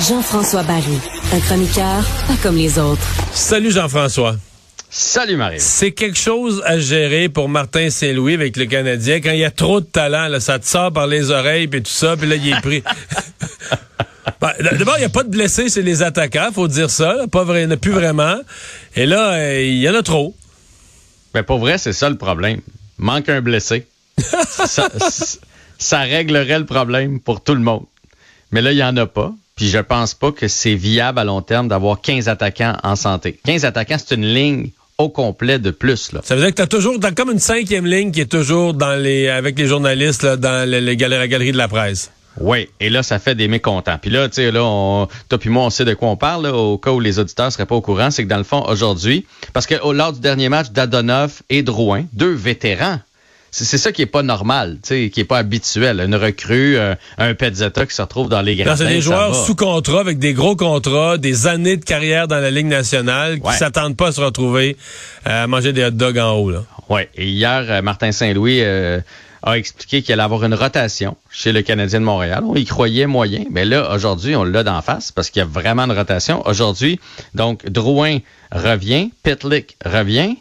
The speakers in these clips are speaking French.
Jean-François Barry, un chroniqueur pas comme les autres. Salut Jean-François. Salut Marie. C'est quelque chose à gérer pour Martin Saint-Louis avec le Canadien. Quand il y a trop de talent, là, ça te sort par les oreilles puis tout ça, puis là, il est pris. Ben, D'abord, il n'y a pas de blessés chez les attaquants, faut dire ça. Pas vrai, il n'y en a plus vraiment. Et là, euh, il y en a trop. Ben pour vrai, c'est ça le problème. Manque un blessé. ça, ça réglerait le problème pour tout le monde. Mais là, il n'y en a pas. Puis je pense pas que c'est viable à long terme d'avoir 15 attaquants en santé. 15 attaquants, c'est une ligne au complet de plus. Là. Ça veut dire que tu as toujours t'as comme une cinquième ligne qui est toujours dans les avec les journalistes là, dans les, les gal- la galerie de la presse. Oui, et là, ça fait des mécontents. Puis là, tu sais, là, on, toi puis moi, on sait de quoi on parle, là, au cas où les auditeurs seraient pas au courant, c'est que dans le fond, aujourd'hui, parce que au, lors du dernier match d'Adonov et Drouin, deux vétérans, c'est ça qui est pas normal, tu sais, qui est pas habituel. Une recrue, euh, un Pezzetta qui se retrouve dans les gradins. C'est des joueurs va. sous contrat avec des gros contrats, des années de carrière dans la Ligue nationale qui Ouais. s'attendent pas à se retrouver euh, à manger des hot dogs en haut. Oui, et hier, euh, Martin Saint-Louis euh, a expliqué qu'il allait avoir une rotation chez le Canadien de Montréal. On y croyait moyen, mais là, aujourd'hui, on l'a d'en face parce qu'il y a vraiment une rotation. Aujourd'hui, donc, Drouin revient, Pitlick revient,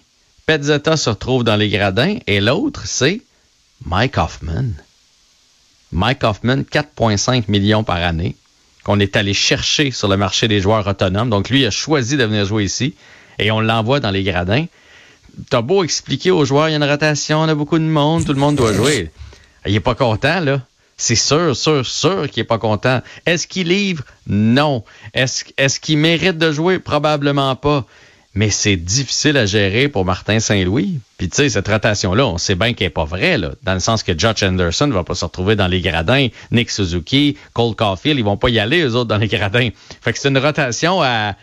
Pezzetta se retrouve dans les gradins et l'autre, c'est Mike Hoffman. Mike Hoffman, 4,5 millions par année qu'on est allé chercher sur le marché des joueurs autonomes. Donc, lui a choisi de venir jouer ici et on l'envoie dans les gradins t'as beau expliquer aux joueurs, il y a une rotation, on a beaucoup de monde, tout le monde doit jouer. Il est pas content, là. C'est sûr, sûr, sûr qu'il est pas content. Est-ce qu'il livre? Non. Est-ce est qu'il mérite de jouer? Probablement pas. Mais c'est difficile à gérer pour Martin Saint-Louis. Puis tu sais, cette rotation-là, on sait bien qu'elle est pas vraie, là, dans le sens que Josh Anderson va pas se retrouver dans les gradins, Nick Suzuki, Cole Caulfield, ils vont pas y aller, eux autres, dans les gradins. Fait que c'est une rotation à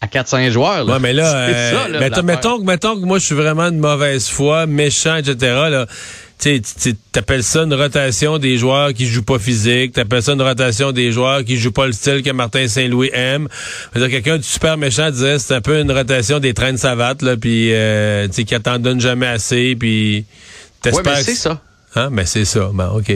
à 4-5 joueurs. Là. Ouais, mais là, euh, ça, là, mettons, mettons que moi, je suis vraiment de mauvaise foi, méchant, etc. Là. Tu t'appelles ça une rotation des joueurs qui jouent pas physique, t'appelles ça une rotation des joueurs qui jouent pas le style que Martin Saint-Louis aime. Quelqu'un de super méchant disait c'est un peu une rotation des trains de savate, là, puis euh, tu sais, qui t'en donne jamais assez, puis Ouais, t'espères... mais c'est ça. Hein? Mais c'est ça, ben OK.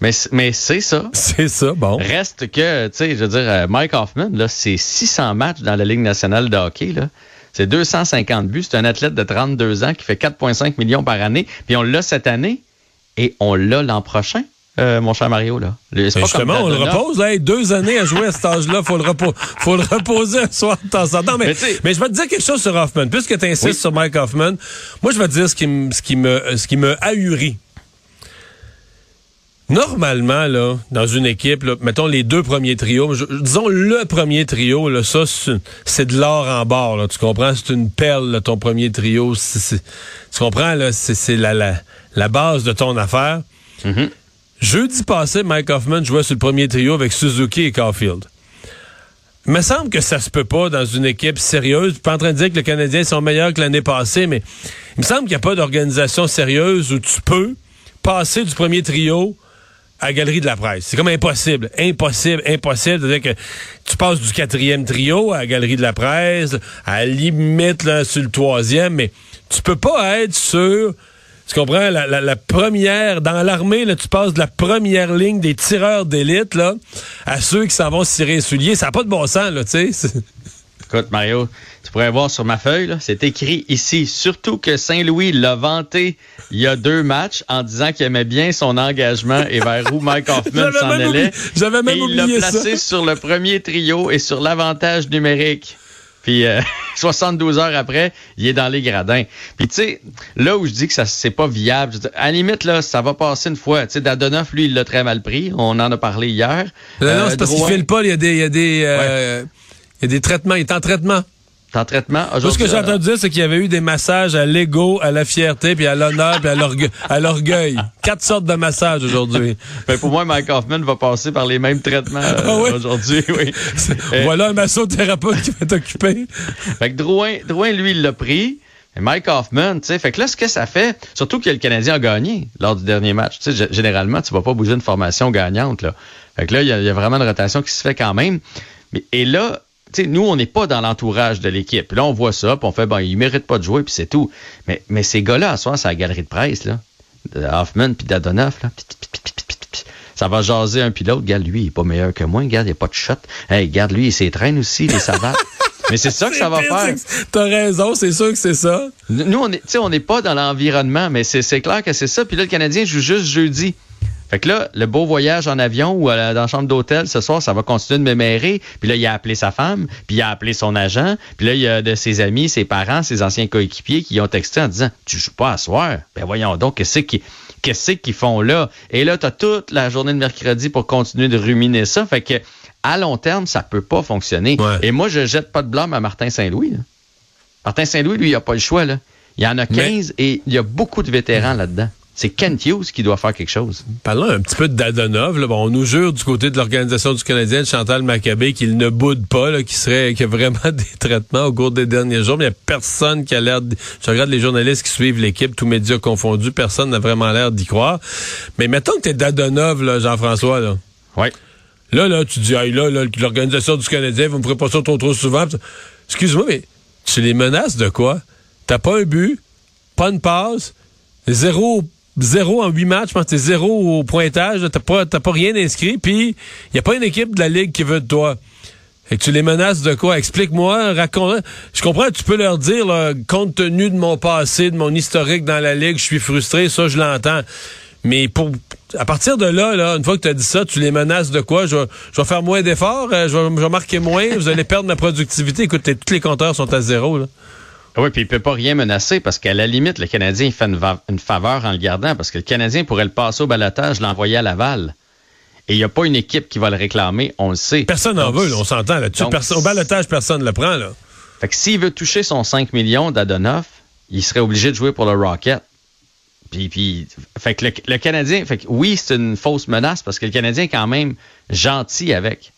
Mais, mais c'est ça. C'est ça, bon. Reste que, tu sais, je veux dire, euh, Mike Hoffman, là, c'est 600 matchs dans la Ligue nationale de hockey, là. C'est 250 buts. C'est un athlète de 32 ans qui fait 4,5 millions par année. Puis on l'a cette année et on l'a l'an prochain, euh, mon cher Mario, là. Le- Ben justement, on le repose. Hey, deux années à jouer à cet âge-là, faut le faut le reposer un soir de temps en temps. Mais, je vais te dire quelque chose sur Hoffman. Puisque tu insistes Oui. sur Mike Hoffman, moi je vais te dire ce qui ce qui me ce qui me ahurit. Normalement, là, dans une équipe, là, mettons les deux premiers trios, je- disons le premier trio, là, ça, c'est de l'or en barre, là, tu comprends? C'est une perle, là, ton premier trio. Tu comprends, là? C'est la, la, la base de ton affaire. Jeudi passé, Mike Hoffman jouait sur le premier trio avec Suzuki et Caulfield. Il me semble que ça se peut pas dans une équipe sérieuse. Je suis pas en train de dire que les Canadiens sont meilleurs que l'année passée, mais il me semble qu'il n'y a pas d'organisation sérieuse où tu peux passer du premier trio à galerie de la presse. C'est comme impossible. Impossible, impossible. C'est-à-dire que tu passes du quatrième trio à galerie de la presse, à limite là, sur le troisième, mais tu peux pas être sur... Tu comprends? La première, dans l'armée, là, tu passes de la première ligne des tireurs d'élite là, à ceux qui s'en vont se tirer les souliers. Ça n'a pas de bon sens, là, tu sais. Écoute, Mario, tu pourrais voir sur ma feuille, c'est écrit ici, surtout que Saint-Louis l'a vanté il y a deux matchs en disant qu'il aimait bien son engagement et vers où Mike Hoffman s'en allait. J'avais même et oublié il l'a placé sur le premier trio et sur l'avantage numérique. Puis 72 heures après, il est dans les gradins. Puis tu sais, là où je dis que ça c'est pas viable, à la limite là, ça va passer une fois. Tu sais, Dadonoff lui, il l'a très mal pris. On en a parlé hier. Non, non c'est parce qu'il file pas. Il y a des, il y a des, euh, il y a des traitements. Il est en traitement. En traitement? Tout ce que j'ai entendu dire, c'est qu'il y avait eu des massages à l'ego, à la fierté, puis à l'honneur, puis à l'orgueil. Quatre sortes de massages aujourd'hui. Ben pour moi, Mike Hoffman va passer par les mêmes traitements ah euh, aujourd'hui. Oui. voilà un massothérapeute qui va t'occuper. Fait que Drouin, Drouin, lui, il l'a pris. Et Mike Hoffman, tu sais, fait que là, ce que ça fait, surtout que le Canadien a gagné lors du dernier match. Tu sais, généralement, tu vas pas bouger une formation gagnante, là. Fait que là, il y, a vraiment une rotation qui se fait quand même. Mais, et là, nous, on n'est pas dans l'entourage de l'équipe. Là, on voit ça, puis on fait, bon, il mérite pas de jouer, puis c'est tout. Mais, mais ces gars-là, à soir, c'est la galerie de presse, là. Hoffman puis Dadonoff, là. Ça va jaser un pilote. Regarde, lui, il est pas meilleur que moi. Regarde, il n'y a pas de shot. Hey, regarde, lui, il s'étraîne aussi, les savates. Mais c'est ça que ça va faire. T'as raison, c'est sûr que c'est ça. Nous, on est, on n'est pas dans l'environnement, mais c'est clair que c'est ça. Puis là, le Canadien joue juste jeudi. Fait que là, le beau voyage en avion ou dans la chambre d'hôtel ce soir, ça va continuer de mémérer. Puis là, il a appelé sa femme, puis il a appelé son agent. Puis là, il y a de ses amis, ses parents, ses anciens coéquipiers qui ont texté en disant Tu joues pas à soir. Ben voyons donc, qu'est-ce qu'ils qu'est-ce qu'ils font là? Et là, tu as toute la journée de mercredi pour continuer de ruminer ça. Fait que à long terme, ça peut pas fonctionner. Et moi, je jette pas de blâme à Martin Saint-Louis. Martin Saint-Louis, lui, il a pas le choix. Là. Il y en a 15 et il y a beaucoup de vétérans là-dedans c'est Kent Hughes qui doit faire quelque chose. Parlons un petit peu de Dadonov. Bon, on nous jure du côté de l'Organisation du Canadien, de Chantal Maccabé, qu'il ne boude pas, qu'il serait, qu'il y a vraiment des traitements au cours des derniers jours. Mais il n'y a personne qui a l'air... Je regarde les journalistes qui suivent l'équipe, tous médias confondus, personne n'a vraiment l'air d'y croire. Mais mettons que tu es Dadonov, Jean-François. Là. Oui. Là, là, tu dis, là, là l'Organisation du Canadien, vous me ferez pas ça trop, trop souvent. Excuse-moi, mais tu les menaces de quoi? T'as pas un but, pas une passe, zéro zéro en huit matchs, je pense que t'es zéro au pointage, t'as pas, pas rien inscrit, puis il a pas une équipe de la Ligue qui veut de toi. Et tu les menaces de quoi? Explique-moi, raconte. Je comprends, tu peux leur dire, compte tenu de mon passé, de mon historique dans la Ligue, je suis frustré, ça, je l'entends. Mais pour à partir de là, là une fois que tu as dit ça, tu les menaces de quoi? Je, vais faire moins d'efforts, euh, je, vais, marquer moins, vous allez perdre ma productivité. Écoute, tous les compteurs sont à zéro. Là. Ah oui, puis il peut pas rien menacer parce qu'à la limite, le Canadien il fait une, faveur en le gardant parce que le Canadien pourrait le passer au balotage, l'envoyer à Laval. Et il n'y a pas une équipe qui va le réclamer, on le sait. Personne n'en veut, on s'entend là-dessus. Au balotage, personne ne le prend. Là. Fait que s'il veut toucher son 5 millions d'Adonoff, il serait obligé de jouer pour le Rocket. Puis, puis fait que le, Canadien, fait que oui, c'est une fausse menace parce que le Canadien est quand même gentil avec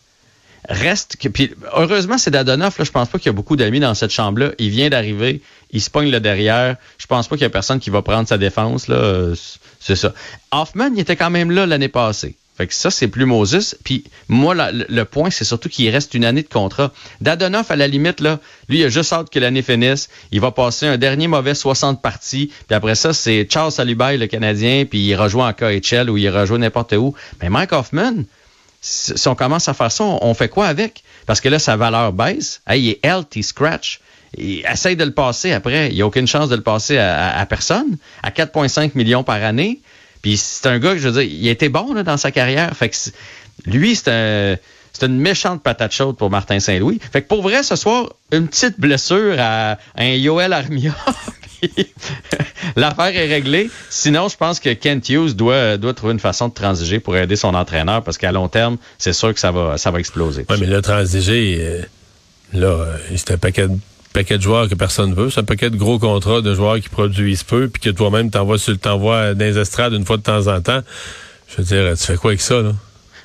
reste que. Heureusement, c'est Dadonoff. Là, je pense pas qu'il y a beaucoup d'amis dans cette chambre-là. Il vient d'arriver, il se pogne le derrière. Je pense pas qu'il y a personne qui va prendre sa défense. Là. C'est ça. Hoffman, il était quand même là l'année passée. Fait que ça, c'est plus Moses. Puis moi, le point, c'est surtout qu'il reste une année de contrat. Dadonoff, à la limite, là, lui, il a juste hâte que l'année finisse. Il va passer un dernier mauvais 60 parties. Puis après ça, c'est Charles Salubay, le Canadien, puis il rejoint en KHL ou il rejoint n'importe où. Mais Mike Hoffman, si on commence à faire ça, on fait quoi avec? Parce que là, sa valeur baisse. il est healthy scratch. Il essaye de le passer après. Il n'y a aucune chance de le passer à, personne. À 4,5 millions par année. Puis c'est un gars, je veux dire, il était bon dans sa carrière. Fait que lui, c'est un une méchante patate chaude pour Martin Saint-Louis. Fait que pour vrai, ce soir, une petite blessure à un Yoel Armia. L'affaire est réglée. Sinon, je pense que Kent Hughes doit, doit trouver une façon de transiger pour aider son entraîneur parce qu'à long terme, c'est sûr que ça va, ça va exploser. Oui, mais le transiger, euh, là, euh, c'est un paquet de paquet joueurs que personne veut. C'est un paquet de gros contrats de joueurs qui produisent peu, puis que toi-même t'envoies sur t'envoies dans les estrades une fois de temps en temps. Je veux dire, tu fais quoi avec ça, là?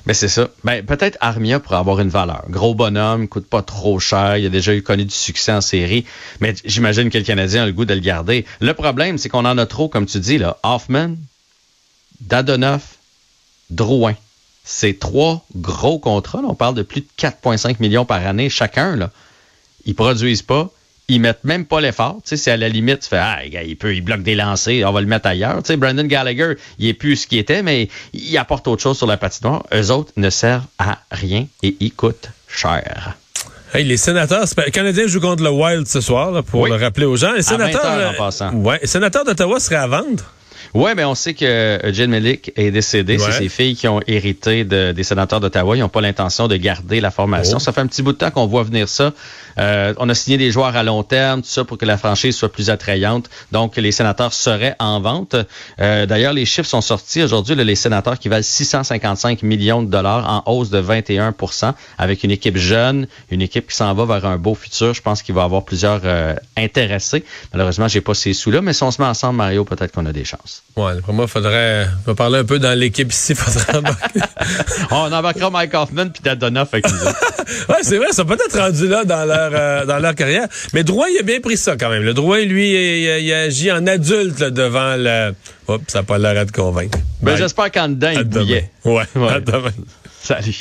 Mais c'est ça. Ben, peut-être Armia pourrait avoir une valeur. Gros bonhomme, coûte pas trop cher, il a déjà eu connu du succès en série, mais j'imagine que le Canadien a le goût de le garder. Le problème, c'est qu'on en a trop, comme tu dis, là. Hoffman, Dadonoff, Drouin. C'est trois gros contrats. On parle de plus de 4,5 millions par année chacun. Là. Ils produisent pas ils mettent même pas l'effort. Tu sais, c'est à la limite, tu fais, ah, il peut, il bloque des lancers, on va le mettre ailleurs. Tu sais, Brandon Gallagher, il est plus ce qu'il était, mais il apporte autre chose sur la patinoire. Eux autres ne servent à rien et ils coûtent cher. les sénateurs, les Canadiens jouent contre le Wild ce soir, pour le rappeler aux gens. Les sénateurs, à 20 heures, en passant. Ouais, les sénateurs d'Ottawa seraient à vendre? Oui, mais on sait que Jen Melik est décédé. C'est ses filles qui ont hérité de, des sénateurs d'Ottawa. Ils n'ont pas l'intention de garder la formation. Oh. Ça fait un petit bout de temps qu'on voit venir ça. Euh, on a signé des joueurs à long terme, tout ça pour que la franchise soit plus attrayante. Donc, les sénateurs seraient en vente. Euh, D'ailleurs, les chiffres sont sortis aujourd'hui. Les sénateurs qui valent 655 millions de dollars en hausse de 21% avec une équipe jeune, une équipe qui s'en va vers un beau futur. Je pense qu'il va y avoir plusieurs euh, intéressés. Malheureusement, j'ai pas ces sous-là, mais si on se met ensemble, Mario, peut-être qu'on a des chances. Ouais, pour moi, faudrait va parler un peu dans l'équipe ici. Faudrait embarquer. on embarquera Mike Hoffman puis Dadona. Fait ouais, c'est vrai, ça peut être rendu là dans leur euh, dans leur carrière. Mais Drouin, il a bien pris ça quand même. Le Drouin, lui, il, a agi en adulte devant le. Hop, ça n'a pas l'air de convaincre. Ben, j'espère qu'en dedans, il bouillait. Ouais, ouais. À demain. Salut.